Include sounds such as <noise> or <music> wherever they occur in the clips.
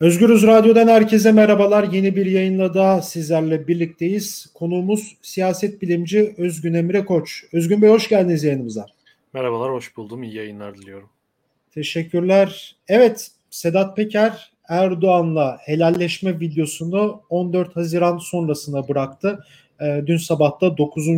Özgürüz Radyo'dan herkese merhabalar. Yeni bir yayınla daha sizlerle birlikteyiz. Konuğumuz siyaset bilimci Özgün Emre Koç. Özgün Bey hoş geldiniz yayınımıza. Merhabalar, hoş buldum. İyi yayınlar diliyorum. Teşekkürler. Evet, Sedat Peker Erdoğan'la helalleşme videosunu 14 Haziran sonrasına bıraktı. Ee, dün sabah da 9.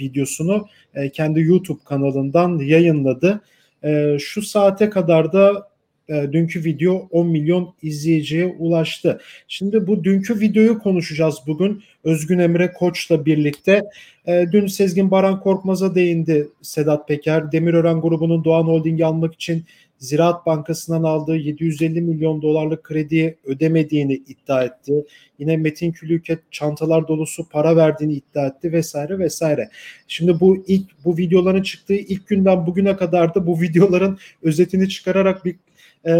videosunu e, kendi YouTube kanalından yayınladı. Ee, şu saate kadar da e, dünkü video 10 milyon izleyiciye ulaştı. Şimdi bu dünkü videoyu konuşacağız bugün. Özgün Emre Koç'la birlikte. E, dün Sezgin Baran Korkmaz'a değindi Sedat Peker. Demirören grubunun Doğan Holding'i almak için Ziraat Bankası'ndan aldığı 750 milyon dolarlık krediyi ödemediğini iddia etti. Yine Metin Külüket çantalar dolusu para verdiğini iddia etti vesaire vesaire. Şimdi bu ilk bu videoların çıktığı ilk günden bugüne kadar da bu videoların özetini çıkararak bir e,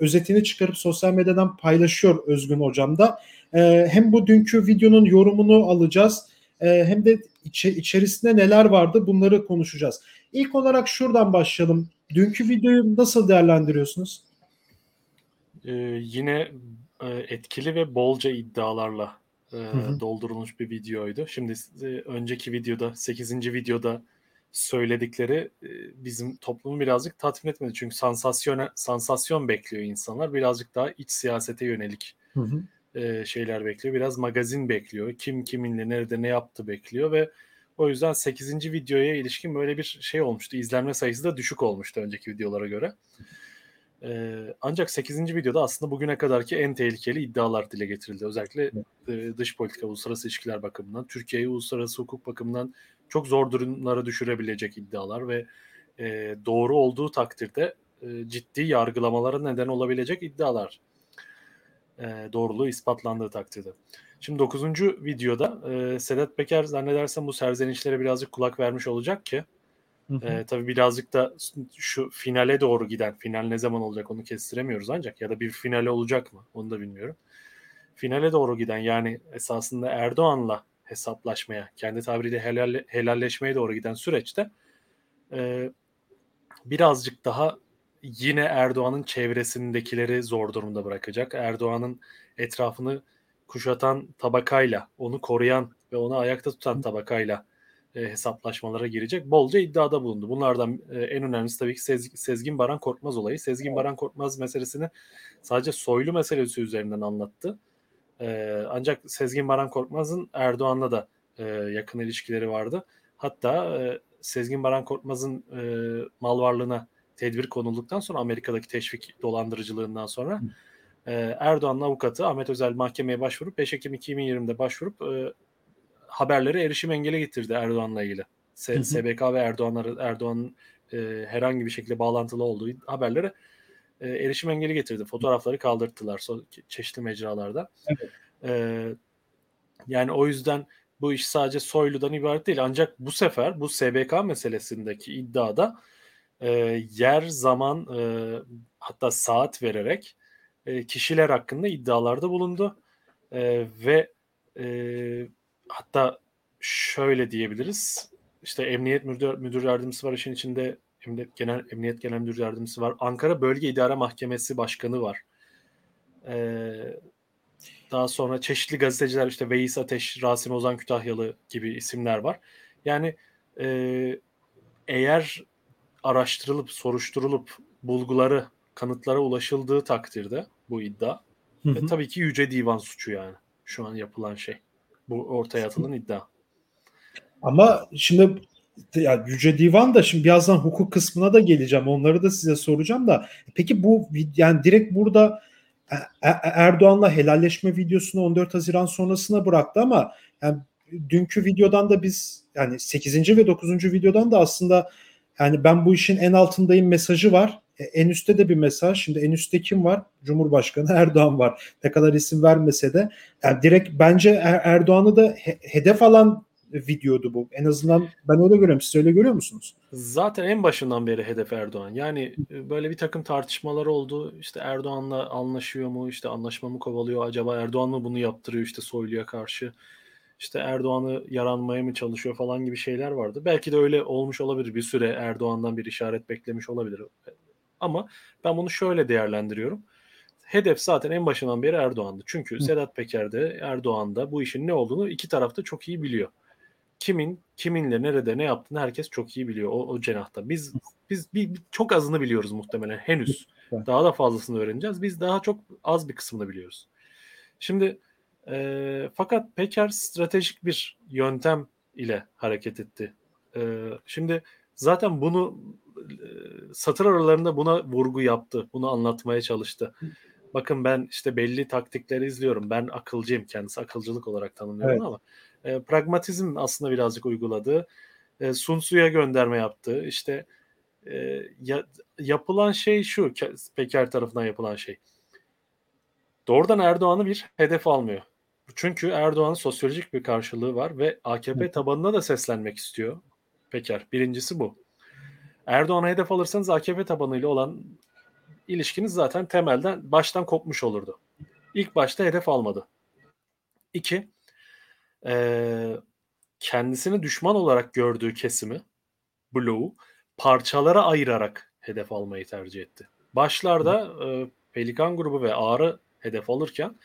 özetini çıkarıp sosyal medyadan paylaşıyor Özgün Hocam da. E, hem bu dünkü videonun yorumunu alacağız e, hem de içe, içerisinde neler vardı bunları konuşacağız. İlk olarak şuradan başlayalım. Dünkü videoyu nasıl değerlendiriyorsunuz? Ee, yine e, etkili ve bolca iddialarla e, doldurulmuş bir videoydu. Şimdi e, önceki videoda, 8. videoda söyledikleri e, bizim toplumu birazcık tatmin etmedi. Çünkü sansasyon sansasyon bekliyor insanlar. Birazcık daha iç siyasete yönelik hı hı. E, şeyler bekliyor. Biraz magazin bekliyor. Kim kiminle nerede ne yaptı bekliyor ve o yüzden 8. videoya ilişkin böyle bir şey olmuştu. İzlenme sayısı da düşük olmuştu önceki videolara göre. Ee, ancak 8. videoda aslında bugüne kadarki en tehlikeli iddialar dile getirildi. Özellikle e, dış politika, uluslararası ilişkiler bakımından, Türkiye'yi uluslararası hukuk bakımından çok zor durumlara düşürebilecek iddialar ve e, doğru olduğu takdirde e, ciddi yargılamalara neden olabilecek iddialar. E, doğruluğu ispatlandığı takdirde. Şimdi 9. videoda e, Sedat Peker zannedersem bu serzenişlere birazcık kulak vermiş olacak ki Hı hı. E, tabii birazcık da şu finale doğru giden, final ne zaman olacak onu kestiremiyoruz ancak ya da bir finale olacak mı onu da bilmiyorum. Finale doğru giden yani esasında Erdoğan'la hesaplaşmaya, kendi tabiriyle helal, helalleşmeye doğru giden süreçte e, birazcık daha yine Erdoğan'ın çevresindekileri zor durumda bırakacak. Erdoğan'ın etrafını kuşatan tabakayla, onu koruyan ve onu ayakta tutan tabakayla e, hesaplaşmalara girecek. Bolca iddiada bulundu. Bunlardan e, en önemlisi tabii ki Sez, Sezgin Baran Korkmaz olayı. Sezgin Baran Korkmaz meselesini sadece soylu meselesi üzerinden anlattı. E, ancak Sezgin Baran Korkmaz'ın Erdoğan'la da e, yakın ilişkileri vardı. Hatta e, Sezgin Baran Korkmaz'ın e, mal varlığına tedbir konulduktan sonra Amerika'daki teşvik dolandırıcılığından sonra e, Erdoğan'ın avukatı Ahmet Özel mahkemeye başvurup 5 Ekim 2020'de başvurup e, haberlere erişim engeli getirdi Erdoğan'la ilgili. S- SBK ve Erdoğan'ın Erdoğan e, herhangi bir şekilde bağlantılı olduğu haberlere e, erişim engeli getirdi. Fotoğrafları kaldırttılar so- çeşitli mecralarda. Evet. E, yani o yüzden bu iş sadece soyludan ibaret değil. Ancak bu sefer bu SBK meselesindeki iddiada e, yer, zaman e, hatta saat vererek e, kişiler hakkında iddialarda bulundu. E, ve e, hatta şöyle diyebiliriz. İşte Emniyet Müdür, Müdür Yardımcısı var işin içinde. Emniyet Genel Emniyet Genel Müdür Yardımcısı var. Ankara Bölge İdare Mahkemesi Başkanı var. Ee, daha sonra çeşitli gazeteciler işte Veys Ateş, Rasim Ozan Kütahyalı gibi isimler var. Yani e, eğer araştırılıp soruşturulup bulguları kanıtlara ulaşıldığı takdirde bu iddia hı hı. E, tabii ki yüce divan suçu yani şu an yapılan şey. Bu ortaya atılan iddia. Ama şimdi ya Yüce Divan da şimdi birazdan hukuk kısmına da geleceğim. Onları da size soracağım da. Peki bu yani direkt burada e, e, Erdoğan'la helalleşme videosunu 14 Haziran sonrasına bıraktı ama yani dünkü videodan da biz yani 8. ve 9. videodan da aslında yani ben bu işin en altındayım mesajı var. E, en üstte de bir mesaj. Şimdi en üstte kim var? Cumhurbaşkanı <laughs> Erdoğan var. Ne kadar isim vermese de. Yani direkt bence er- Erdoğan'ı da he- hedef alan videodu bu. En azından ben öyle görüyorum. Siz öyle görüyor musunuz? Zaten en başından beri hedef Erdoğan. Yani e, böyle bir takım tartışmalar oldu. İşte Erdoğan'la anlaşıyor mu? İşte anlaşma mı kovalıyor? Acaba Erdoğan mı bunu yaptırıyor işte Soylu'ya karşı? İşte Erdoğan'ı yaranmaya mı çalışıyor falan gibi şeyler vardı. Belki de öyle olmuş olabilir. Bir süre Erdoğan'dan bir işaret beklemiş olabilir. Ama ben bunu şöyle değerlendiriyorum. hedef zaten en başından beri Erdoğan'dı. Çünkü Hı. Sedat Peker de Erdoğan da bu işin ne olduğunu iki tarafta çok iyi biliyor. Kimin kiminle nerede ne yaptığını herkes çok iyi biliyor o, o cenahta. Biz biz bir, bir, çok azını biliyoruz muhtemelen henüz. Daha da fazlasını öğreneceğiz. Biz daha çok az bir kısmını biliyoruz. Şimdi e, fakat Peker stratejik bir yöntem ile hareket etti. E, şimdi zaten bunu e, satır aralarında buna vurgu yaptı. Bunu anlatmaya çalıştı. Bakın ben işte belli taktikleri izliyorum. Ben akılcıyım. Kendisi akılcılık olarak tanımlıyorum evet. ama e, pragmatizm aslında birazcık uyguladı. E, Sun Tzu'ya gönderme yaptı. İşte e, ya, yapılan şey şu Peker tarafından yapılan şey. Doğrudan Erdoğan'ı bir hedef almıyor. Çünkü Erdoğan'ın sosyolojik bir karşılığı var ve AKP tabanına da seslenmek istiyor Peker. Birincisi bu. Erdoğan'a hedef alırsanız AKP tabanıyla olan ilişkiniz zaten temelden baştan kopmuş olurdu. İlk başta hedef almadı. İki, e, kendisini düşman olarak gördüğü kesimi, bloğu parçalara ayırarak hedef almayı tercih etti. Başlarda e, Pelikan grubu ve Ağrı hedef alırken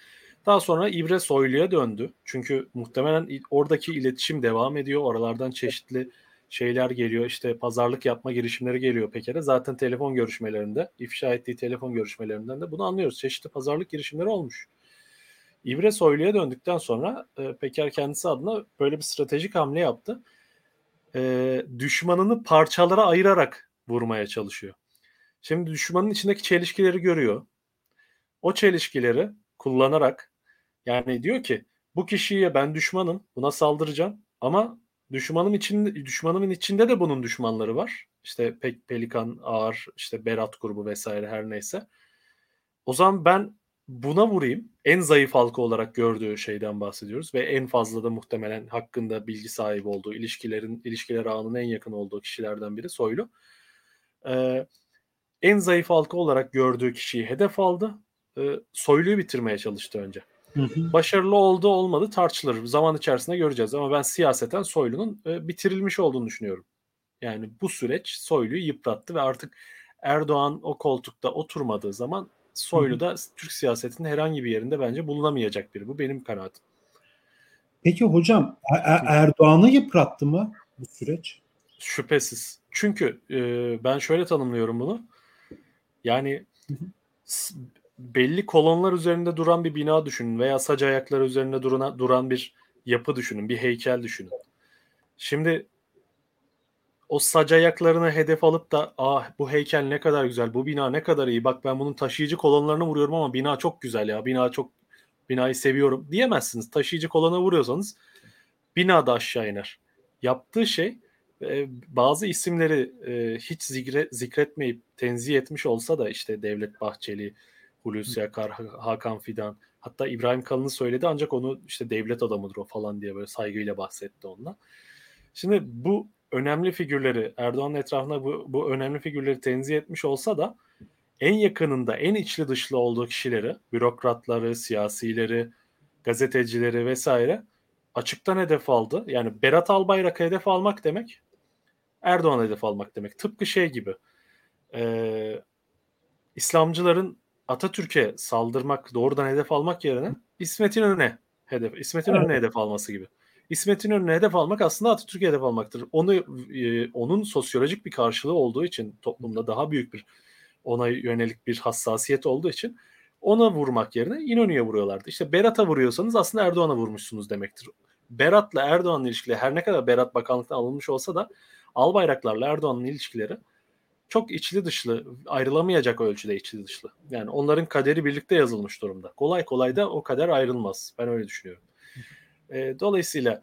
daha sonra İbre Soylu'ya döndü. Çünkü muhtemelen oradaki iletişim devam ediyor. Oralardan çeşitli şeyler geliyor. İşte pazarlık yapma girişimleri geliyor Peker'e. Zaten telefon görüşmelerinde, ifşa ettiği telefon görüşmelerinden de bunu anlıyoruz. Çeşitli pazarlık girişimleri olmuş. İbre Soylu'ya döndükten sonra e, Peker kendisi adına böyle bir stratejik hamle yaptı. E, düşmanını parçalara ayırarak vurmaya çalışıyor. Şimdi düşmanın içindeki çelişkileri görüyor. O çelişkileri kullanarak yani diyor ki bu kişiye ben düşmanım, buna saldıracağım ama düşmanım için düşmanımın içinde de bunun düşmanları var. İşte Pe Pelikan, Ağır, işte Berat grubu vesaire her neyse. O zaman ben buna vurayım. En zayıf halka olarak gördüğü şeyden bahsediyoruz ve en fazla da muhtemelen hakkında bilgi sahibi olduğu, ilişkilerin ilişkiler ağının en yakın olduğu kişilerden biri Soylu. Ee, en zayıf halka olarak gördüğü kişiyi hedef aldı. Ee, Soylu'yu bitirmeye çalıştı önce. Başarılı oldu olmadı tartışılır. Zaman içerisinde göreceğiz ama ben siyaseten Soylu'nun e, bitirilmiş olduğunu düşünüyorum. Yani bu süreç Soylu'yu yıprattı ve artık Erdoğan o koltukta oturmadığı zaman Soylu da Türk siyasetinin herhangi bir yerinde bence bulunamayacak biri. Bu benim kanaatim. Peki hocam er- Erdoğan'ı yıprattı mı bu süreç? Şüphesiz. Çünkü e, ben şöyle tanımlıyorum bunu. Yani belli kolonlar üzerinde duran bir bina düşünün veya sac ayakları üzerinde duran, duran bir yapı düşünün, bir heykel düşünün. Şimdi o sac ayaklarını hedef alıp da ah bu heykel ne kadar güzel, bu bina ne kadar iyi, bak ben bunun taşıyıcı kolonlarını vuruyorum ama bina çok güzel ya, bina çok binayı seviyorum diyemezsiniz. Taşıyıcı kolona vuruyorsanız bina da aşağı iner. Yaptığı şey e, bazı isimleri e, hiç zikre, zikretmeyip tenzih etmiş olsa da işte Devlet Bahçeli, Hulusi Akar, Hakan Fidan hatta İbrahim Kalın'ı söyledi ancak onu işte devlet adamıdır o falan diye böyle saygıyla bahsetti onunla. Şimdi bu önemli figürleri Erdoğan'ın etrafında bu, bu önemli figürleri tenzih etmiş olsa da en yakınında en içli dışlı olduğu kişileri, bürokratları, siyasileri, gazetecileri vesaire açıktan hedef aldı. Yani Berat Albayrak'a hedef almak demek Erdoğan hedef almak demek. Tıpkı şey gibi e, İslamcıların Atatürk'e saldırmak, doğrudan hedef almak yerine İsmet İnönü'ne hedef, İsmet İnönü'ne hedef alması gibi. İsmet İnönü'ne hedef almak aslında Atatürk'e hedef almaktır. Onu e, onun sosyolojik bir karşılığı olduğu için toplumda daha büyük bir ona yönelik bir hassasiyet olduğu için ona vurmak yerine İnönü'ye vuruyorlardı. İşte Berat'a vuruyorsanız aslında Erdoğan'a vurmuşsunuz demektir. Berat'la Erdoğan'ın ilişkileri her ne kadar Berat bakanlıktan alınmış olsa da Albayraklarla Erdoğan'ın ilişkileri çok içli dışlı, ayrılamayacak ölçüde içli dışlı. Yani onların kaderi birlikte yazılmış durumda. Kolay kolay da o kader ayrılmaz. Ben öyle düşünüyorum. E, dolayısıyla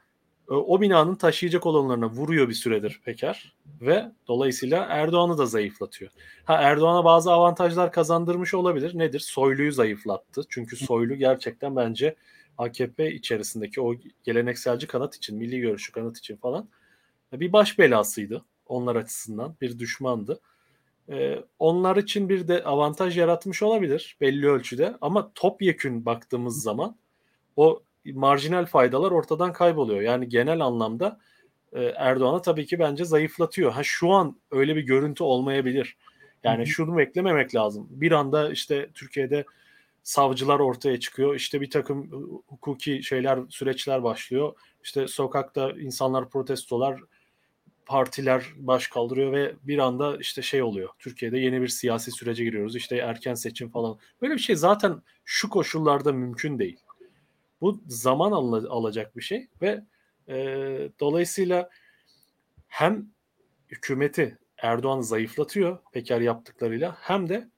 e, o binanın taşıyıcı kolonlarına vuruyor bir süredir Peker ve dolayısıyla Erdoğan'ı da zayıflatıyor. Ha Erdoğan'a bazı avantajlar kazandırmış olabilir. Nedir? Soylu'yu zayıflattı. Çünkü Soylu gerçekten bence AKP içerisindeki o gelenekselci kanat için, milli görüşü kanat için falan bir baş belasıydı onlar açısından. Bir düşmandı. Ee, onlar için bir de avantaj yaratmış olabilir belli ölçüde ama topyekün baktığımız zaman o marjinal faydalar ortadan kayboluyor. Yani genel anlamda e, Erdoğan'ı tabii ki bence zayıflatıyor. Ha şu an öyle bir görüntü olmayabilir. Yani şunu beklememek lazım. Bir anda işte Türkiye'de savcılar ortaya çıkıyor. İşte bir takım hukuki şeyler, süreçler başlıyor. İşte sokakta insanlar protestolar, partiler baş kaldırıyor ve bir anda işte şey oluyor. Türkiye'de yeni bir siyasi sürece giriyoruz. İşte erken seçim falan. Böyle bir şey zaten şu koşullarda mümkün değil. Bu zaman al- alacak bir şey ve e, dolayısıyla hem hükümeti Erdoğan zayıflatıyor Peker yaptıklarıyla hem de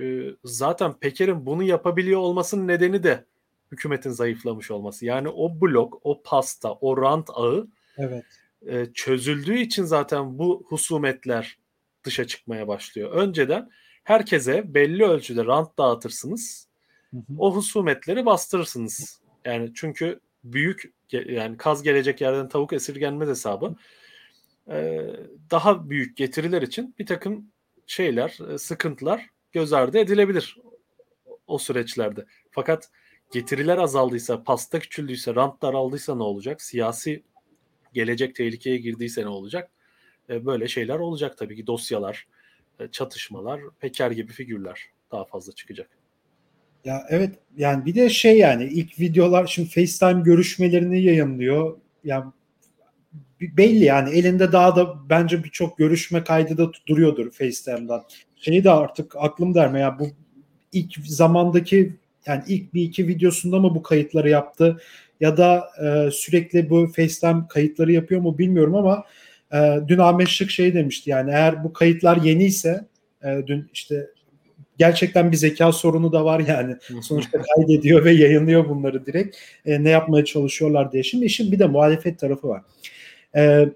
e, zaten Peker'in bunu yapabiliyor olmasının nedeni de hükümetin zayıflamış olması. Yani o blok, o pasta, o rant ağı evet. e, çözüldüğü için zaten bu husumetler dışa çıkmaya başlıyor. Önceden herkese belli ölçüde rant dağıtırsınız. Hı hı. O husumetleri bastırırsınız. Yani çünkü büyük yani kaz gelecek yerden tavuk esirgenmez hesabı daha büyük getiriler için bir takım şeyler, sıkıntılar göz ardı edilebilir o süreçlerde. Fakat getiriler azaldıysa, pasta küçüldüyse, rant daraldıysa ne olacak? Siyasi gelecek tehlikeye girdiyse ne olacak? Böyle şeyler olacak tabii ki dosyalar, çatışmalar, Peker gibi figürler daha fazla çıkacak. Ya evet yani bir de şey yani ilk videolar şimdi FaceTime görüşmelerini yayınlıyor. Yani belli yani elinde daha da bence birçok görüşme kaydı da duruyordur FaceTime'dan. Şeyi de artık aklım derme ya bu ilk zamandaki yani ilk bir iki videosunda mı bu kayıtları yaptı ya da e, sürekli bu FaceTime kayıtları yapıyor mu bilmiyorum ama e, dün Ahmet Şık şey demişti yani eğer bu kayıtlar yeniyse e, dün işte gerçekten bir zeka sorunu da var yani. Sonuçta kaydediyor ve yayınlıyor bunları direkt. E, ne yapmaya çalışıyorlar diye. Şimdi işin bir de muhalefet tarafı var. E,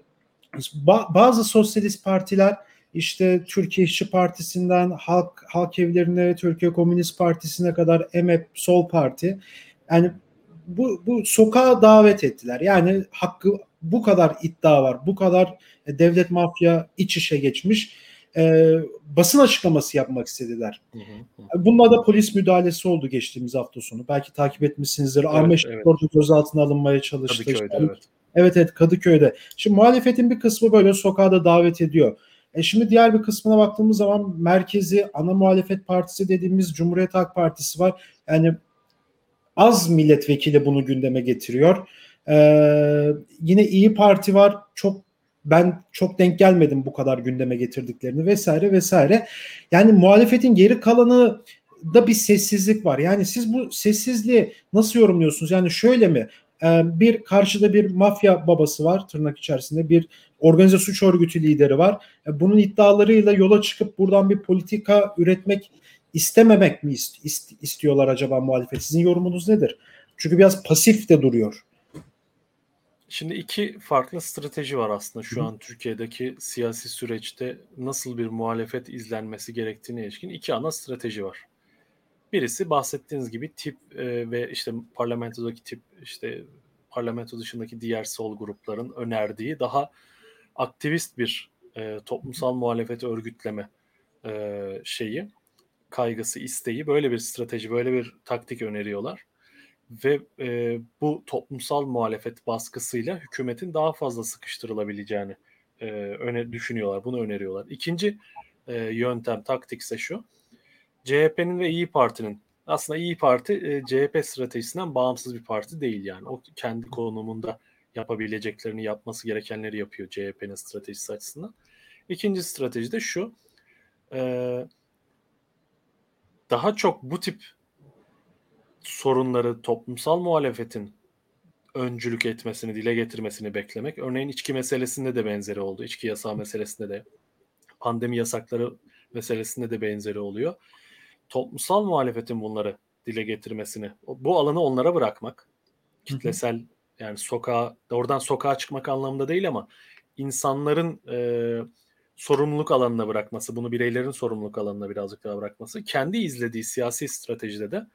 bazı sosyalist partiler işte Türkiye İşçi Partisi'nden Halk Halk Evlerine, Türkiye Komünist Partisi'ne kadar EMEP Sol Parti yani bu, bu sokağa davet ettiler. Yani hakkı bu kadar iddia var. Bu kadar devlet mafya iç içe geçmiş. E, basın açıklaması yapmak istediler. Hı hı. Bununla da polis müdahalesi oldu geçtiğimiz hafta sonu. Belki takip etmişsinizdir. Evet, Ahmet evet. orada gözaltına alınmaya çalıştı. Kadıköy'de, evet. Evet evet Kadıköy'de. Şimdi muhalefetin bir kısmı böyle sokağa da davet ediyor. E şimdi diğer bir kısmına baktığımız zaman merkezi ana muhalefet partisi dediğimiz Cumhuriyet Halk Partisi var. Yani az milletvekili bunu gündeme getiriyor. Ee, yine İyi Parti var. Çok ben çok denk gelmedim bu kadar gündeme getirdiklerini vesaire vesaire. Yani muhalefetin geri kalanı da bir sessizlik var. Yani siz bu sessizliği nasıl yorumluyorsunuz? Yani şöyle mi? Ee, bir karşıda bir mafya babası var tırnak içerisinde bir organize suç örgütü lideri var. Ee, bunun iddialarıyla yola çıkıp buradan bir politika üretmek istememek mi istiyorlar acaba muhalefet? Sizin yorumunuz nedir? Çünkü biraz pasif de duruyor. Şimdi iki farklı strateji var aslında şu an Türkiye'deki siyasi süreçte nasıl bir muhalefet izlenmesi gerektiğine ilişkin iki ana strateji var. Birisi bahsettiğiniz gibi tip e, ve işte parlamentodaki tip işte parlamento dışındaki diğer sol grupların önerdiği daha aktivist bir e, toplumsal muhalefeti örgütleme e, şeyi, kaygısı, isteği böyle bir strateji, böyle bir taktik öneriyorlar. Ve e, bu toplumsal muhalefet baskısıyla hükümetin daha fazla sıkıştırılabileceğini e, öne düşünüyorlar, bunu öneriyorlar. İkinci e, yöntem, taktik ise şu CHP'nin ve İyi Parti'nin aslında İyi Parti e, CHP stratejisinden bağımsız bir parti değil yani. O kendi konumunda yapabileceklerini, yapması gerekenleri yapıyor CHP'nin stratejisi açısından. İkinci strateji de şu. E, daha çok bu tip sorunları toplumsal muhalefetin öncülük etmesini, dile getirmesini beklemek. Örneğin içki meselesinde de benzeri oldu. İçki yasağı meselesinde de, pandemi yasakları meselesinde de benzeri oluyor toplumsal muhalefetin bunları dile getirmesini, bu alanı onlara bırakmak, kitlesel yani sokağa, oradan sokağa çıkmak anlamında değil ama insanların e, sorumluluk alanına bırakması, bunu bireylerin sorumluluk alanına birazcık daha bırakması, kendi izlediği siyasi stratejide de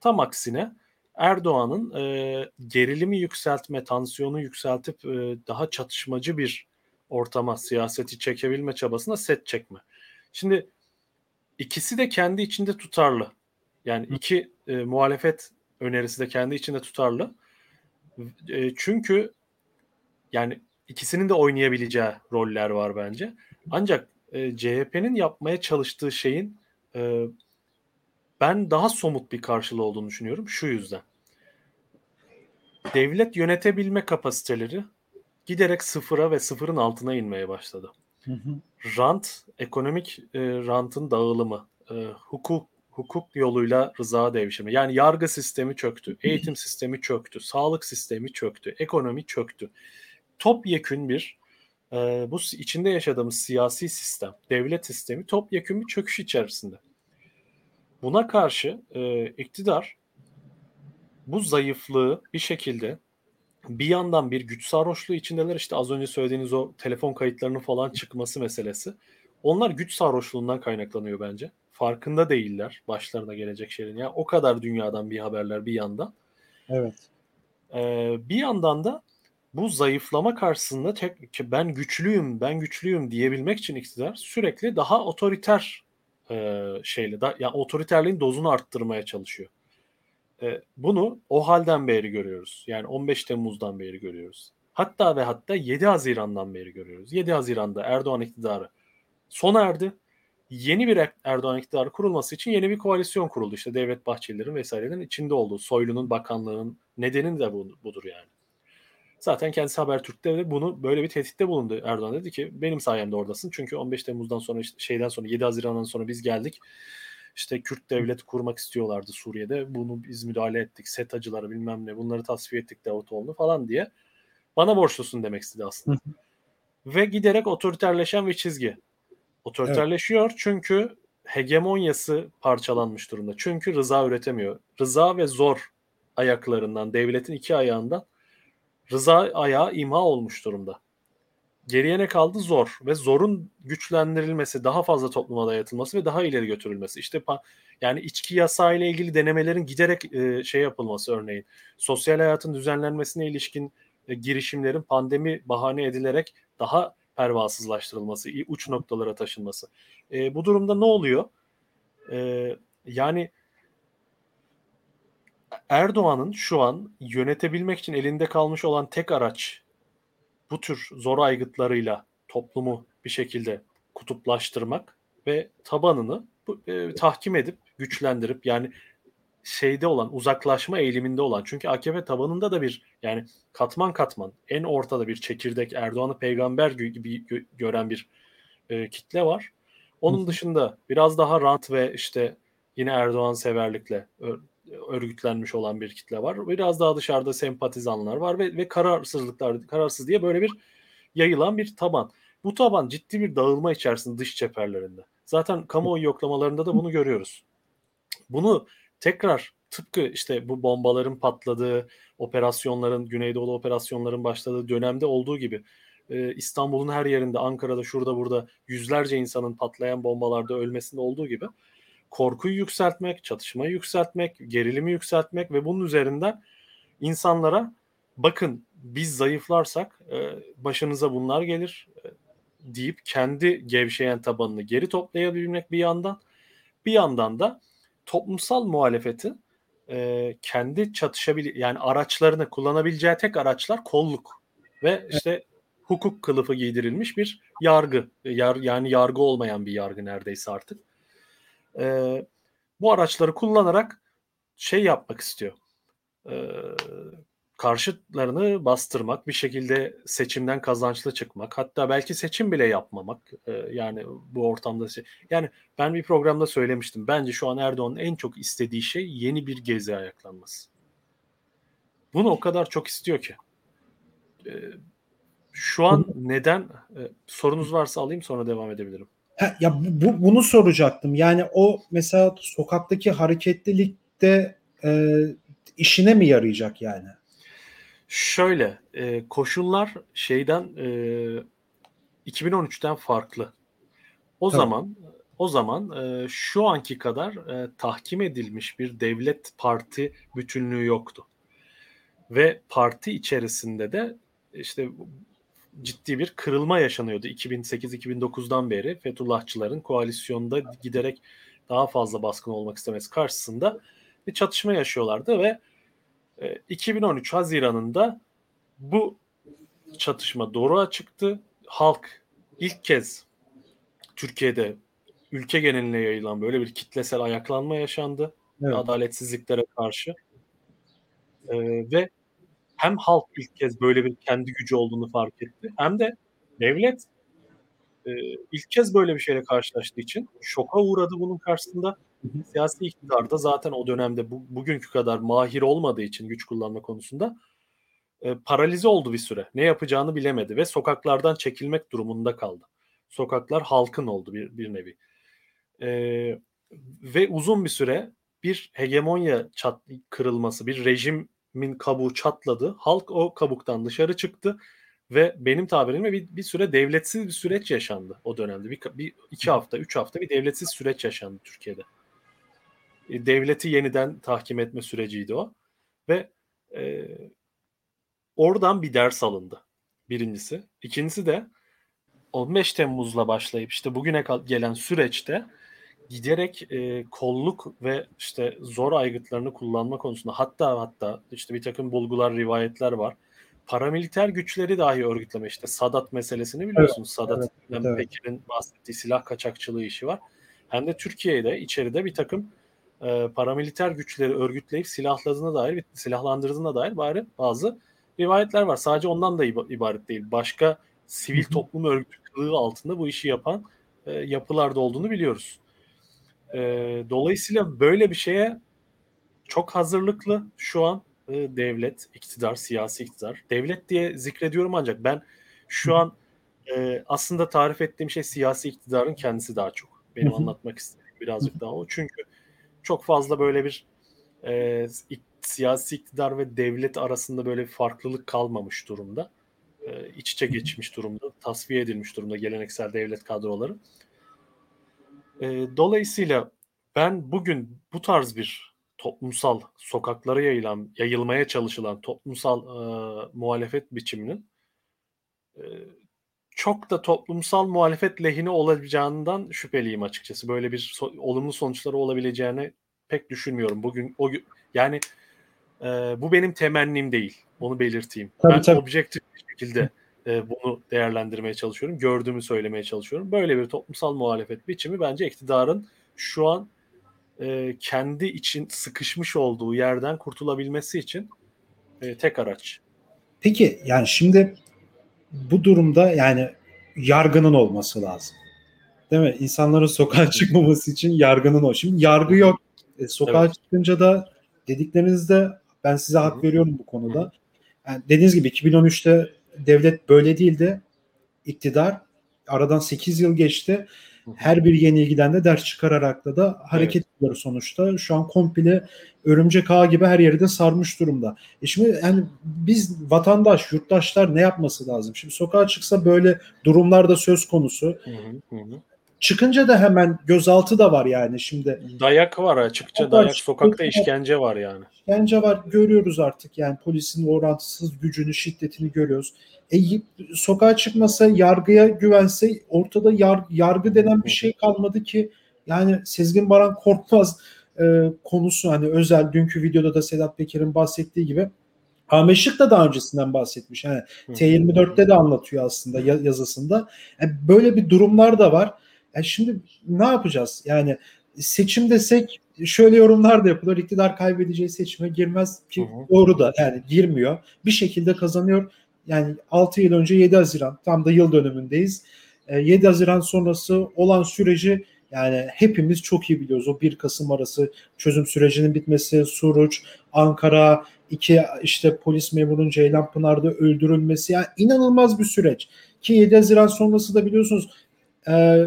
tam aksine Erdoğan'ın e, gerilimi yükseltme, tansiyonu yükseltip e, daha çatışmacı bir ortama, siyaseti çekebilme çabasına set çekme. Şimdi İkisi de kendi içinde tutarlı. Yani iki e, muhalefet önerisi de kendi içinde tutarlı. E, çünkü yani ikisinin de oynayabileceği roller var bence. Ancak e, CHP'nin yapmaya çalıştığı şeyin e, ben daha somut bir karşılığı olduğunu düşünüyorum şu yüzden. Devlet yönetebilme kapasiteleri giderek sıfıra ve sıfırın altına inmeye başladı. Hı hı. Rant, ekonomik e, rantın dağılımı, e, hukuk hukuk yoluyla rıza devşirme. Yani yargı sistemi çöktü, eğitim sistemi çöktü, sağlık sistemi çöktü, ekonomi çöktü. Topyekün bir e, bu içinde yaşadığımız siyasi sistem, devlet sistemi topyekün bir çöküş içerisinde. Buna karşı e, iktidar bu zayıflığı bir şekilde bir yandan bir güç sarhoşluğu içindeler. İşte az önce söylediğiniz o telefon kayıtlarının falan çıkması meselesi. Onlar güç sarhoşluğundan kaynaklanıyor bence. Farkında değiller başlarına gelecek şeyin. Ya o kadar dünyadan bir haberler bir yandan. Evet. Ee, bir yandan da bu zayıflama karşısında tek ben güçlüyüm, ben güçlüyüm diyebilmek için iktidar sürekli daha otoriter e, şeyle, da, yani otoriterliğin dozunu arttırmaya çalışıyor. E, bunu o halden beri görüyoruz. Yani 15 Temmuz'dan beri görüyoruz. Hatta ve hatta 7 Haziran'dan beri görüyoruz. 7 Haziran'da Erdoğan iktidarı sona erdi. Yeni bir Erdoğan iktidarı kurulması için yeni bir koalisyon kuruldu. İşte Devlet Bahçelilerin vesairelerin içinde olduğu. Soylu'nun bakanlığının nedeni de bu, budur yani. Zaten kendisi Habertürk'te de bunu böyle bir tehditte bulundu. Erdoğan dedi ki benim sayemde oradasın. Çünkü 15 Temmuz'dan sonra işte şeyden sonra 7 Haziran'dan sonra biz geldik işte Kürt devleti kurmak istiyorlardı Suriye'de. Bunu biz müdahale ettik. SETA'cıları bilmem ne bunları tasfiye ettik Davutoğlu'nu falan diye. Bana borçlusun demek istedi aslında. Ve giderek otoriterleşen bir çizgi. Otoriterleşiyor evet. çünkü hegemonyası parçalanmış durumda. Çünkü rıza üretemiyor. Rıza ve zor ayaklarından, devletin iki ayağından rıza ayağı imha olmuş durumda. Geriye ne kaldı? Zor. Ve zorun güçlendirilmesi, daha fazla topluma dayatılması ve daha ileri götürülmesi. İşte yani içki yasağı ile ilgili denemelerin giderek e, şey yapılması örneğin. Sosyal hayatın düzenlenmesine ilişkin e, girişimlerin pandemi bahane edilerek daha pervasızlaştırılması, uç noktalara taşınması. E, bu durumda ne oluyor? E, yani Erdoğan'ın şu an yönetebilmek için elinde kalmış olan tek araç bu tür zor aygıtlarıyla toplumu bir şekilde kutuplaştırmak ve tabanını e, tahkim edip güçlendirip yani şeyde olan uzaklaşma eğiliminde olan çünkü AKP tabanında da bir yani katman katman en ortada bir çekirdek Erdoğan'ı peygamber gibi gören bir e, kitle var. Onun dışında biraz daha rant ve işte yine Erdoğan severlikle örgütlenmiş olan bir kitle var. Biraz daha dışarıda sempatizanlar var ve, ve kararsızlıklar, kararsız diye böyle bir yayılan bir taban. Bu taban ciddi bir dağılma içerisinde dış çeperlerinde. Zaten kamuoyu yoklamalarında da bunu görüyoruz. Bunu tekrar tıpkı işte bu bombaların patladığı, operasyonların, Güneydoğu operasyonların başladığı dönemde olduğu gibi e, İstanbul'un her yerinde, Ankara'da, şurada, burada yüzlerce insanın patlayan bombalarda ölmesinde olduğu gibi korkuyu yükseltmek, çatışmayı yükseltmek, gerilimi yükseltmek ve bunun üzerinden insanlara bakın biz zayıflarsak e, başınıza bunlar gelir e, deyip kendi gevşeyen tabanını geri toplayabilmek bir yandan. Bir yandan da toplumsal muhalefeti e, kendi çatışabil yani araçlarını kullanabileceği tek araçlar kolluk ve işte hukuk kılıfı giydirilmiş bir yargı. Yar, yani yargı olmayan bir yargı neredeyse artık e, bu araçları kullanarak şey yapmak istiyor. E, karşıtlarını bastırmak, bir şekilde seçimden kazançlı çıkmak, hatta belki seçim bile yapmamak. E, yani bu ortamda şey. Yani ben bir programda söylemiştim. Bence şu an Erdoğan'ın en çok istediği şey yeni bir gezi ayaklanması. Bunu o kadar çok istiyor ki. E, şu an neden e, sorunuz varsa alayım sonra devam edebilirim ya bu, bunu soracaktım. Yani o mesela sokaktaki hareketlilikte e, işine mi yarayacak yani? Şöyle e, koşullar şeyden e, 2013'ten farklı. O Tabii. zaman o zaman e, şu anki kadar e, tahkim edilmiş bir devlet parti bütünlüğü yoktu. Ve parti içerisinde de işte ciddi bir kırılma yaşanıyordu 2008-2009'dan beri Fethullahçıların koalisyonda giderek daha fazla baskın olmak istemesi karşısında bir çatışma yaşıyorlardı ve 2013 e, Haziran'ında bu çatışma doğruğa çıktı. Halk ilk kez Türkiye'de ülke geneline yayılan böyle bir kitlesel ayaklanma yaşandı. Evet. Adaletsizliklere karşı. Ee, ve hem halk ilk kez böyle bir kendi gücü olduğunu fark etti hem de devlet e, ilk kez böyle bir şeyle karşılaştığı için şoka uğradı bunun karşısında. Siyasi iktidar da zaten o dönemde bu, bugünkü kadar mahir olmadığı için güç kullanma konusunda e, paralize oldu bir süre. Ne yapacağını bilemedi ve sokaklardan çekilmek durumunda kaldı. Sokaklar halkın oldu bir, bir nevi. E, ve uzun bir süre bir hegemonya çat, kırılması, bir rejimin kabuğu çatladı. Halk o kabuktan dışarı çıktı ve benim tabirimle bir, bir süre devletsiz bir süreç yaşandı o dönemde. Bir, bir iki hafta, üç hafta bir devletsiz süreç yaşandı Türkiye'de. E, devleti yeniden tahkim etme süreciydi o. Ve e, oradan bir ders alındı. Birincisi. İkincisi de 15 Temmuz'la başlayıp işte bugüne gelen süreçte giderek e, kolluk ve işte zor aygıtlarını kullanma konusunda hatta hatta işte bir takım bulgular, rivayetler var. Paramiliter güçleri dahi örgütleme işte Sadat meselesini biliyorsunuz. Evet, Sadat evet, evet. Bekir'in bahsettiği silah kaçakçılığı işi var. Hem de Türkiye'de içeride bir takım e, paramiliter güçleri örgütleyip silahladığına dair, silahlandırdığına dair bari bazı rivayetler var. Sadece ondan da ibaret değil. Başka sivil toplum örgütlüğü altında bu işi yapan e, yapılarda olduğunu biliyoruz. E, dolayısıyla böyle bir şeye çok hazırlıklı şu an e, devlet, iktidar, siyasi iktidar. Devlet diye zikrediyorum ancak ben şu an e, aslında tarif ettiğim şey siyasi iktidarın kendisi daha çok. Benim anlatmak istediğim birazcık daha o. Çünkü çok fazla böyle bir e, siyasi iktidar ve devlet arasında böyle bir farklılık kalmamış durumda. E, iç içe geçmiş durumda, tasfiye edilmiş durumda geleneksel devlet kadroları. E, dolayısıyla ben bugün bu tarz bir toplumsal sokaklara yayılan, yayılmaya çalışılan toplumsal e, muhalefet biçiminin e, çok da toplumsal muhalefet lehine olabileceğinden şüpheliyim açıkçası. Böyle bir so- olumlu sonuçları olabileceğini pek düşünmüyorum. Bugün o yani e, bu benim temennim değil. Onu belirteyim. Tabii, ben tabii. objektif bir şekilde e, bunu değerlendirmeye çalışıyorum. Gördüğümü söylemeye çalışıyorum. Böyle bir toplumsal muhalefet biçimi bence iktidarın şu an e, kendi için sıkışmış olduğu yerden kurtulabilmesi için e, tek araç. Peki yani şimdi bu durumda yani yargının olması lazım. Değil mi? İnsanların sokağa çıkmaması için yargının o. Şimdi yargı yok. E, sokağa evet. çıkınca da dediklerinizde ben size hak veriyorum bu konuda. Yani dediğiniz gibi 2013'te devlet böyle değildi. İktidar aradan 8 yıl geçti. Her bir yenilgiden de ders çıkararak da da hareket evet. ediyor sonuçta. Şu an komple örümcek ağ gibi her yerde sarmış durumda. E şimdi yani biz vatandaş, yurttaşlar ne yapması lazım? Şimdi sokağa çıksa böyle durumlarda söz konusu. Hı hı hı. Çıkınca da hemen gözaltı da var yani şimdi. Dayak var açıkça dayak, sokakta işkence var yani. İşkence var görüyoruz artık yani polisin orantısız gücünü şiddetini görüyoruz. E, sokağa çıkmasa yargıya güvense ortada yar, yargı denen bir şey kalmadı ki yani Sezgin Baran Korkmaz e, konusu hani özel dünkü videoda da Sedat Peker'in bahsettiği gibi Ahmet Şık da daha öncesinden bahsetmiş. Yani T24'te de anlatıyor aslında yazısında. Yani böyle bir durumlar da var. Yani şimdi ne yapacağız? Yani seçim desek şöyle yorumlar da yapılır. İktidar kaybedeceği seçime girmez ki hı hı. doğru da yani girmiyor. Bir şekilde kazanıyor. Yani 6 yıl önce 7 Haziran tam da yıl dönümündeyiz. 7 Haziran sonrası olan süreci yani hepimiz çok iyi biliyoruz. O 1 Kasım arası çözüm sürecinin bitmesi, Suruç, Ankara, iki işte polis memurunun Ceylanpınar'da öldürülmesi yani inanılmaz bir süreç. Ki 7 Haziran sonrası da biliyorsunuz e,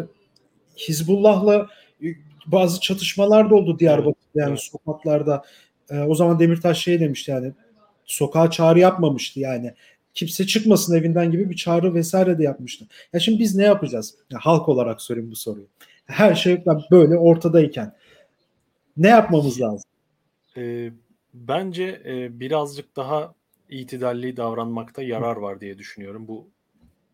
Hizbullah'la e, bazı çatışmalar da oldu Diyarbakır'da yani sokaklarda. E, o zaman Demirtaş şey demişti yani sokağa çağrı yapmamıştı yani. Kimse çıkmasın evinden gibi bir çağrı vesaire de yapmıştı. Ya şimdi biz ne yapacağız? Ya halk olarak sorayım bu soruyu. Her şey böyle ortadayken ne yapmamız lazım? E, bence e, birazcık daha itidalli davranmakta yarar var diye düşünüyorum. Bu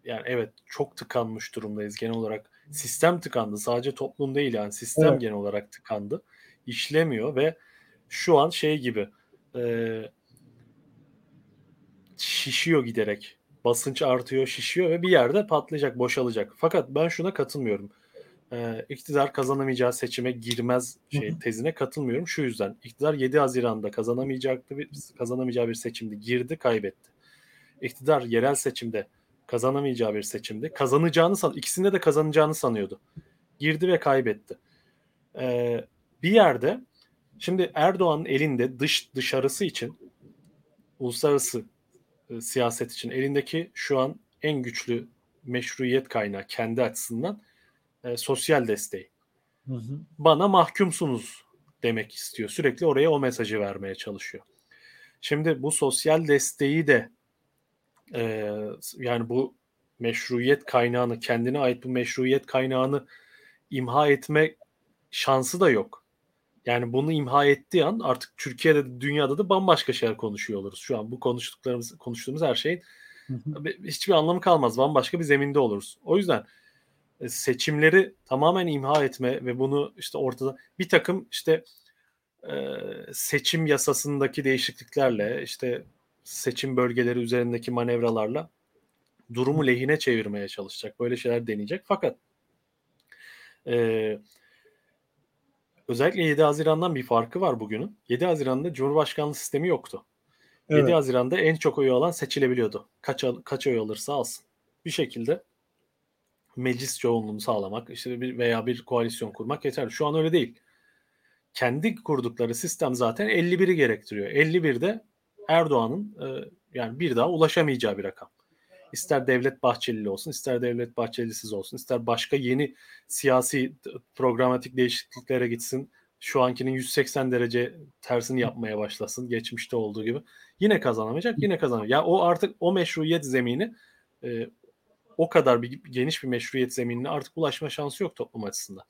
yani evet çok tıkanmış durumdayız genel olarak sistem tıkandı. Sadece toplum değil yani sistem evet. genel olarak tıkandı. İşlemiyor ve şu an şey gibi e, şişiyor giderek. Basınç artıyor, şişiyor ve bir yerde patlayacak, boşalacak. Fakat ben şuna katılmıyorum. e, iktidar kazanamayacağı seçime girmez şey tezine katılmıyorum. Şu yüzden iktidar 7 Haziran'da kazanamayacaktı kazanamayacağı bir seçimde girdi, kaybetti. İktidar yerel seçimde kazanamayacağı bir seçimde kazanacağını san ikisinde de kazanacağını sanıyordu. Girdi ve kaybetti. Ee, bir yerde şimdi Erdoğan'ın elinde dış dışarısı için uluslararası e, siyaset için elindeki şu an en güçlü meşruiyet kaynağı kendi açısından e, sosyal desteği. Hı hı. Bana mahkumsunuz demek istiyor. Sürekli oraya o mesajı vermeye çalışıyor. Şimdi bu sosyal desteği de e, yani bu meşruiyet kaynağını kendine ait bu meşruiyet kaynağını imha etme şansı da yok. Yani bunu imha ettiği an artık Türkiye'de dünyada da bambaşka şeyler konuşuyor oluruz. Şu an bu konuştuklarımız konuştuğumuz her şeyin hı hı. hiçbir anlamı kalmaz. Bambaşka bir zeminde oluruz. O yüzden e, seçimleri tamamen imha etme ve bunu işte ortada bir takım işte e, seçim yasasındaki değişikliklerle işte seçim bölgeleri üzerindeki manevralarla durumu lehine çevirmeye çalışacak. Böyle şeyler deneyecek. Fakat e, özellikle 7 Haziran'dan bir farkı var bugünün. 7 Haziran'da Cumhurbaşkanlığı sistemi yoktu. Evet. 7 Haziran'da en çok oyu alan seçilebiliyordu. Kaç, kaç oy alırsa alsın. Bir şekilde meclis çoğunluğunu sağlamak işte bir veya bir koalisyon kurmak yeterli. Şu an öyle değil. Kendi kurdukları sistem zaten 51'i gerektiriyor. 51'de Erdoğan'ın e, yani bir daha ulaşamayacağı bir rakam. İster Devlet Bahçelili olsun, ister Devlet Bahçelisiz olsun, ister başka yeni siyasi programatik değişikliklere gitsin. Şu ankinin 180 derece tersini yapmaya başlasın geçmişte olduğu gibi. Yine kazanamayacak, yine kazanamayacak. Ya o artık o meşruiyet zemini e, o kadar bir geniş bir meşruiyet zeminine artık ulaşma şansı yok toplum açısından.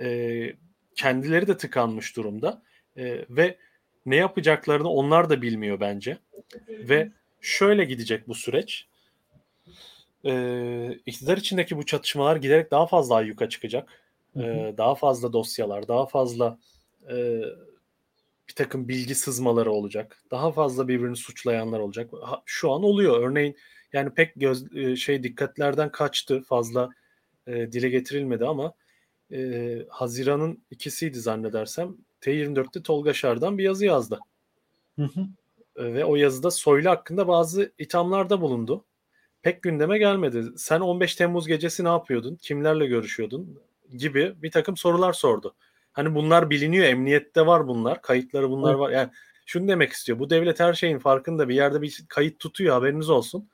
E, kendileri de tıkanmış durumda e, ve ne yapacaklarını onlar da bilmiyor bence. Ve şöyle gidecek bu süreç. Ee, iktidar içindeki bu çatışmalar giderek daha fazla ayyuka çıkacak. Ee, daha fazla dosyalar, daha fazla e, bir takım bilgi sızmaları olacak. Daha fazla birbirini suçlayanlar olacak. Ha, şu an oluyor. Örneğin yani pek göz e, şey dikkatlerden kaçtı. Fazla e, dile getirilmedi ama e, Haziran'ın ikisiydi zannedersem. T24'te Tolga Şar'dan bir yazı yazdı. Hı hı. E, ve o yazıda Soylu hakkında bazı ithamlarda bulundu. Pek gündeme gelmedi. Sen 15 Temmuz gecesi ne yapıyordun? Kimlerle görüşüyordun? Gibi bir takım sorular sordu. Hani bunlar biliniyor. Emniyette var bunlar. Kayıtları bunlar hı. var. Yani şunu demek istiyor. Bu devlet her şeyin farkında. Bir yerde bir kayıt tutuyor. Haberiniz olsun.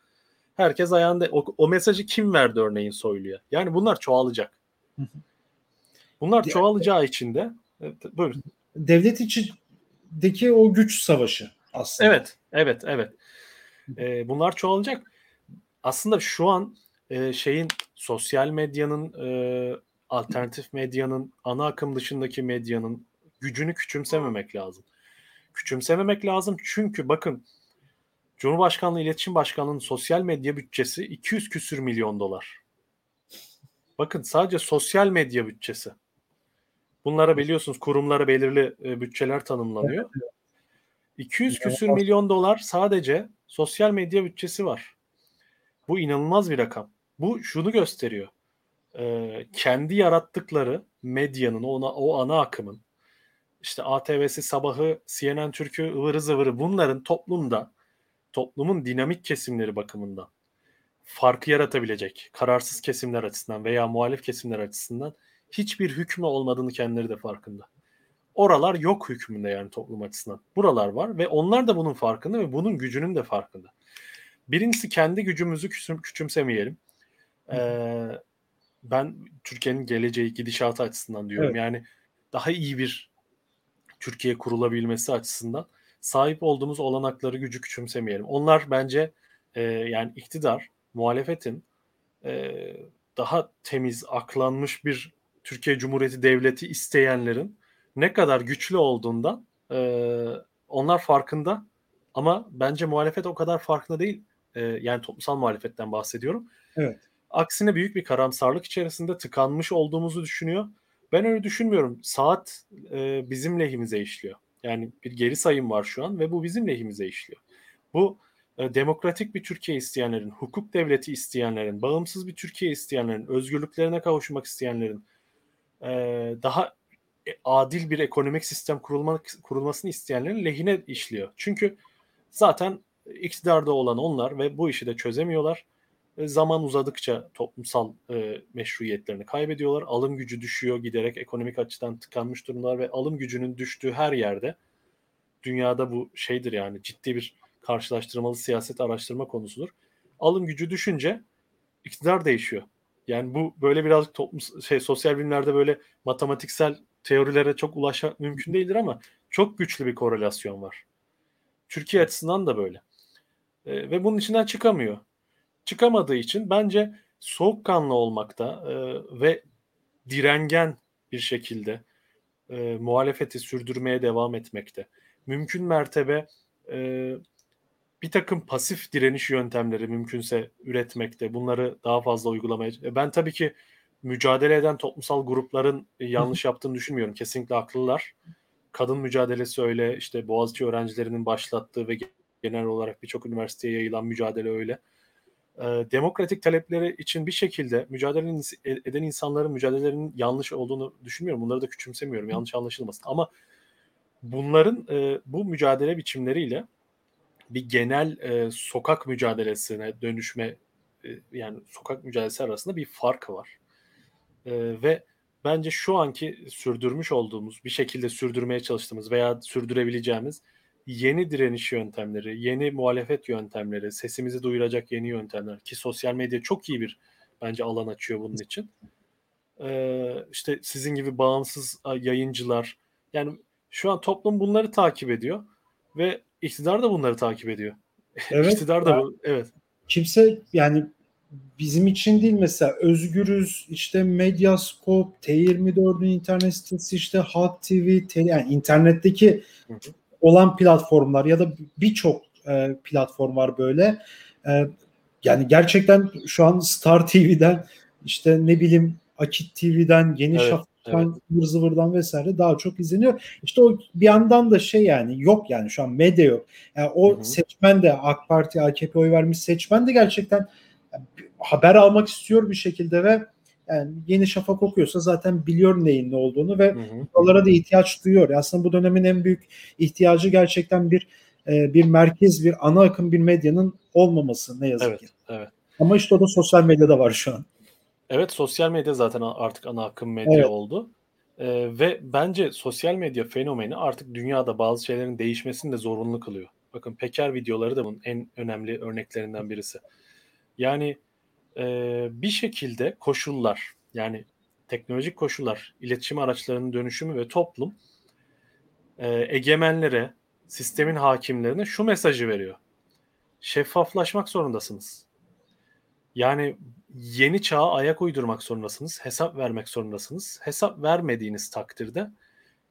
Herkes ayağında. O, o mesajı kim verdi örneğin Soylu'ya? Yani bunlar çoğalacak. Bunlar çoğalacağı için de buyurun. Devlet içindeki o güç savaşı aslında. Evet, evet, evet. Ee, bunlar çoğalacak. Aslında şu an e, şeyin sosyal medyanın, e, alternatif medyanın, ana akım dışındaki medyanın gücünü küçümsememek lazım. Küçümsememek lazım çünkü bakın Cumhurbaşkanlığı İletişim Başkanlığı'nın sosyal medya bütçesi 200 küsür milyon dolar. Bakın sadece sosyal medya bütçesi. Bunlara biliyorsunuz kurumlara belirli e, bütçeler tanımlanıyor. 200 küsür milyon dolar sadece sosyal medya bütçesi var. Bu inanılmaz bir rakam. Bu şunu gösteriyor. Ee, kendi yarattıkları medyanın, ona, o ana akımın, işte ATV'si sabahı, CNN Türk'ü, ıvırı zıvırı bunların toplumda, toplumun dinamik kesimleri bakımından farkı yaratabilecek kararsız kesimler açısından veya muhalif kesimler açısından hiçbir hükmü olmadığını kendileri de farkında. Oralar yok hükmünde yani toplum açısından. Buralar var ve onlar da bunun farkında ve bunun gücünün de farkında. Birincisi kendi gücümüzü küçüm, küçümsemeyelim. Ee, ben Türkiye'nin geleceği gidişatı açısından diyorum. Evet. Yani daha iyi bir Türkiye kurulabilmesi açısından sahip olduğumuz olanakları gücü küçümsemeyelim. Onlar bence e, yani iktidar, muhalefetin e, daha temiz, aklanmış bir Türkiye Cumhuriyeti Devleti isteyenlerin ne kadar güçlü olduğundan e, onlar farkında ama bence muhalefet o kadar farkında değil. E, yani toplumsal muhalefetten bahsediyorum. Evet. Aksine büyük bir karamsarlık içerisinde tıkanmış olduğumuzu düşünüyor. Ben öyle düşünmüyorum. Saat e, bizim lehimize işliyor. Yani bir geri sayım var şu an ve bu bizim lehimize işliyor. Bu e, demokratik bir Türkiye isteyenlerin, hukuk devleti isteyenlerin, bağımsız bir Türkiye isteyenlerin, özgürlüklerine kavuşmak isteyenlerin, e, daha e, adil bir ekonomik sistem kurulmak, kurulmasını isteyenlerin lehine işliyor. Çünkü zaten iktidarda olan onlar ve bu işi de çözemiyorlar. Zaman uzadıkça toplumsal e, meşruiyetlerini kaybediyorlar. Alım gücü düşüyor giderek ekonomik açıdan tıkanmış durumlar ve alım gücünün düştüğü her yerde dünyada bu şeydir yani ciddi bir karşılaştırmalı siyaset araştırma konusudur. Alım gücü düşünce iktidar değişiyor. Yani bu böyle birazcık toplum şey sosyal bilimlerde böyle matematiksel teorilere çok ulaşmak mümkün değildir ama çok güçlü bir korelasyon var. Türkiye açısından da böyle. E, ve bunun içinden çıkamıyor. Çıkamadığı için bence soğukkanlı olmakta e, ve direngen bir şekilde e, muhalefeti sürdürmeye devam etmekte. Mümkün mertebe e, bir takım pasif direniş yöntemleri mümkünse üretmekte. Bunları daha fazla uygulamaya. E, ben tabii ki mücadele eden toplumsal grupların yanlış yaptığını düşünmüyorum. Kesinlikle haklılar. Kadın mücadelesi öyle, işte Boğaziçi öğrencilerinin başlattığı ve genel olarak birçok üniversiteye yayılan mücadele öyle. Demokratik talepleri için bir şekilde mücadele eden insanların mücadelelerinin yanlış olduğunu düşünmüyorum. Bunları da küçümsemiyorum. Yanlış anlaşılmasın. Ama bunların e, bu mücadele biçimleriyle bir genel e, sokak mücadelesine dönüşme e, yani sokak mücadelesi arasında bir fark var. E, ve bence şu anki sürdürmüş olduğumuz bir şekilde sürdürmeye çalıştığımız veya sürdürebileceğimiz yeni direniş yöntemleri, yeni muhalefet yöntemleri, sesimizi duyuracak yeni yöntemler ki sosyal medya çok iyi bir bence alan açıyor bunun için. Ee, işte sizin gibi bağımsız yayıncılar yani şu an toplum bunları takip ediyor ve iktidar da bunları takip ediyor. <laughs> Evet. iktidar da bu, evet. Kimse yani bizim için değil mesela Özgürüz, işte Medyaskop, T24'ün internet sitesi, işte Halk TV, te, yani internetteki hı olan platformlar ya da birçok e, platform var böyle. E, yani gerçekten şu an Star TV'den işte ne bileyim Akit TV'den, Yeni evet, Şafak'tan, evet. Zıvırdan vesaire daha çok izleniyor. İşte o bir yandan da şey yani yok yani şu an medya yok. Yani o hı hı. seçmen de AK Parti, AKP oy vermiş seçmen de gerçekten haber almak istiyor bir şekilde ve yani Yeni Şafak okuyorsa zaten biliyor neyin ne olduğunu ve buralara da ihtiyaç duyuyor. Aslında bu dönemin en büyük ihtiyacı gerçekten bir e, bir merkez, bir ana akım bir medyanın olmaması ne yazık evet, ki. Evet. Ama işte o da sosyal medyada var şu an. Evet sosyal medya zaten artık ana akım medya evet. oldu. Ee, ve bence sosyal medya fenomeni artık dünyada bazı şeylerin değişmesini de zorunlu kılıyor. Bakın Peker videoları da bunun en önemli örneklerinden birisi. Yani e, bir şekilde koşullar yani teknolojik koşullar, iletişim araçlarının dönüşümü ve toplum e, egemenlere, sistemin hakimlerine şu mesajı veriyor. Şeffaflaşmak zorundasınız. Yani yeni çağa ayak uydurmak zorundasınız, hesap vermek zorundasınız. Hesap vermediğiniz takdirde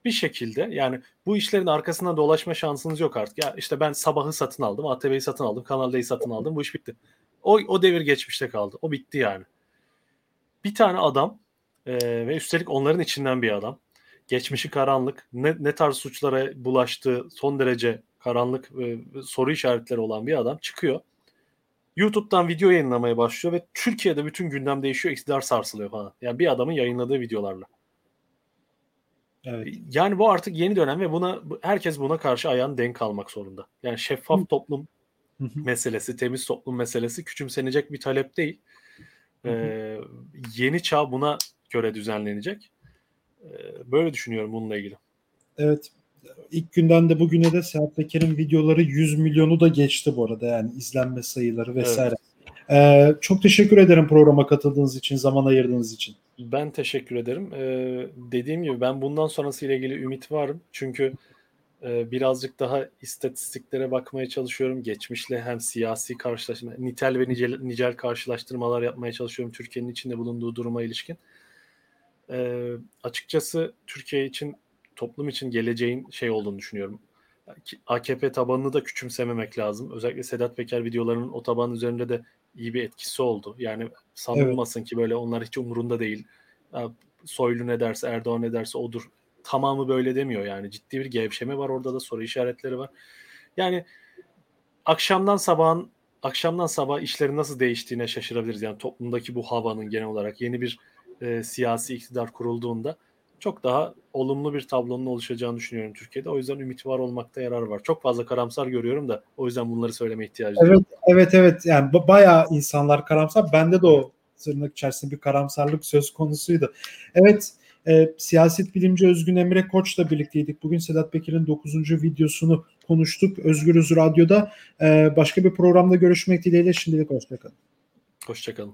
bir şekilde yani bu işlerin arkasından dolaşma şansınız yok artık. Ya işte ben sabahı satın aldım, ATV'yi satın aldım, Kanal D'yi satın aldım. Bu iş bitti. O, o devir geçmişte kaldı. O bitti yani. Bir tane adam e, ve üstelik onların içinden bir adam. Geçmişi karanlık, ne, ne tarz suçlara bulaştığı son derece karanlık e, soru işaretleri olan bir adam çıkıyor. YouTube'dan video yayınlamaya başlıyor ve Türkiye'de bütün gündem değişiyor, iktidar sarsılıyor falan. Yani bir adamın yayınladığı videolarla. Evet. Yani bu artık yeni dönem ve buna herkes buna karşı ayağını denk almak zorunda. Yani şeffaf toplum meselesi, temiz toplum meselesi küçümsenecek bir talep değil. Ee, yeni çağ buna göre düzenlenecek. Ee, böyle düşünüyorum bununla ilgili. Evet. İlk günden de bugüne de Serhat Peker'in videoları 100 milyonu da geçti bu arada yani izlenme sayıları vesaire. Evet. Ee, çok teşekkür ederim programa katıldığınız için, zaman ayırdığınız için. Ben teşekkür ederim. Ee, dediğim gibi ben bundan sonrası ile ilgili ümit varım. Çünkü e, birazcık daha istatistiklere bakmaya çalışıyorum. Geçmişle hem siyasi karşılaşma, nitel ve nicel, nicel karşılaştırmalar yapmaya çalışıyorum Türkiye'nin içinde bulunduğu duruma ilişkin. E, açıkçası Türkiye için, toplum için geleceğin şey olduğunu düşünüyorum. AKP tabanını da küçümsememek lazım. Özellikle Sedat Peker videolarının o taban üzerinde de iyi bir etkisi oldu. Yani sanılmasın evet. ki böyle onlar hiç umurunda değil. Soylu ne derse, Erdoğan ne derse odur tamamı böyle demiyor yani. Ciddi bir gevşeme var orada da soru işaretleri var. Yani akşamdan sabahın akşamdan sabah işlerin nasıl değiştiğine şaşırabiliriz. Yani toplumdaki bu havanın genel olarak yeni bir e, siyasi iktidar kurulduğunda çok daha olumlu bir tablonun oluşacağını düşünüyorum Türkiye'de. O yüzden ümit var olmakta yarar var. Çok fazla karamsar görüyorum da o yüzden bunları söyleme ihtiyacı Evet, duyuyorum. evet, evet. Yani ba- bayağı insanlar karamsar. Bende de o tırnak içerisinde bir karamsarlık söz konusuydu. Evet, e, siyaset bilimci Özgün Emre Koç'la birlikteydik. Bugün Sedat Peker'in 9. videosunu konuştuk. Özgürüz Radyo'da. E, başka bir programda görüşmek dileğiyle şimdilik hoşçakalın. Hoşçakalın.